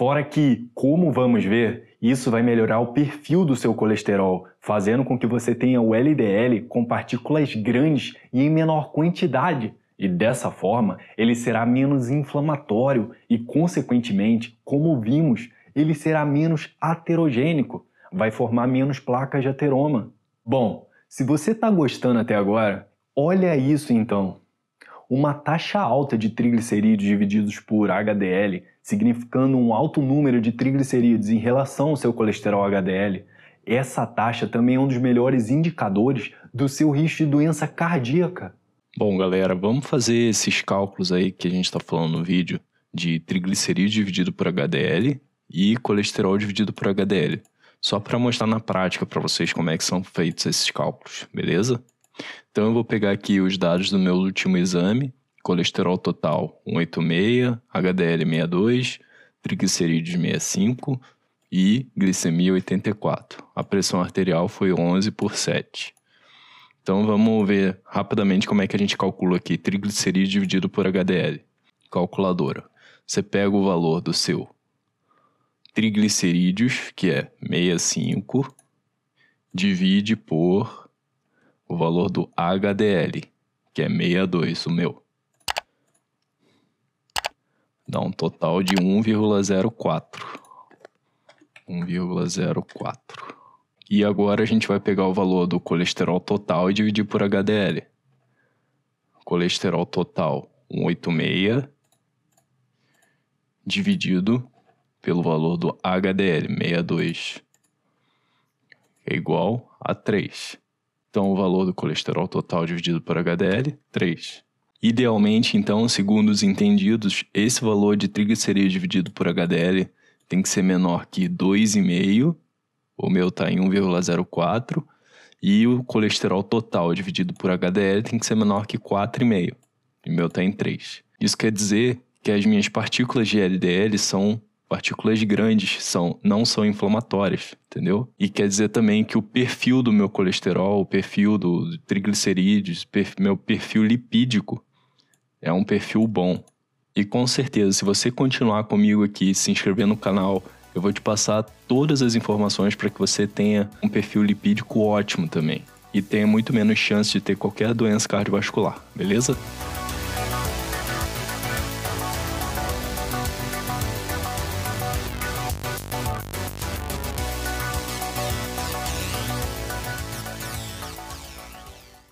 Fora que, como vamos ver, isso vai melhorar o perfil do seu colesterol, fazendo com que você tenha o LDL com partículas grandes e em menor quantidade. E dessa forma, ele será menos inflamatório e, consequentemente, como vimos, ele será menos aterogênico, vai formar menos placas de ateroma. Bom, se você está gostando até agora, olha isso então. Uma taxa alta de triglicerídeos divididos por HDL, significando um alto número de triglicerídeos em relação ao seu colesterol HDL, essa taxa também é um dos melhores indicadores do seu risco de doença cardíaca. Bom, galera, vamos fazer esses cálculos aí que a gente está falando no vídeo de triglicerídeos dividido por HDL e colesterol dividido por HDL. Só para mostrar na prática para vocês como é que são feitos esses cálculos, beleza? Então eu vou pegar aqui os dados do meu último exame, colesterol total 186, HDL 62, triglicerídeos 65 e glicemia 84. A pressão arterial foi 11 por 7. Então vamos ver rapidamente como é que a gente calcula aqui triglicerídeo dividido por HDL. Calculadora. Você pega o valor do seu triglicerídeos, que é 65, divide por o valor do HDL, que é 62, o meu. Dá um total de 1,04. 1,04. E agora a gente vai pegar o valor do colesterol total e dividir por HDL. Colesterol total 186 dividido pelo valor do HDL 62 é igual a 3. Então o valor do colesterol total dividido por HDL 3. Idealmente, então, segundo os entendidos, esse valor de triglicerídeos dividido por HDL tem que ser menor que 2,5 o meu está em 1,04 e o colesterol total dividido por HDL tem que ser menor que 4,5. O meu está em 3. Isso quer dizer que as minhas partículas de LDL são partículas grandes, são, não são inflamatórias, entendeu? E quer dizer também que o perfil do meu colesterol, o perfil do triglicerídeos, meu perfil lipídico é um perfil bom. E com certeza, se você continuar comigo aqui, se inscrever no canal, eu vou te passar todas as informações para que você tenha um perfil lipídico ótimo também e tenha muito menos chance de ter qualquer doença cardiovascular, beleza?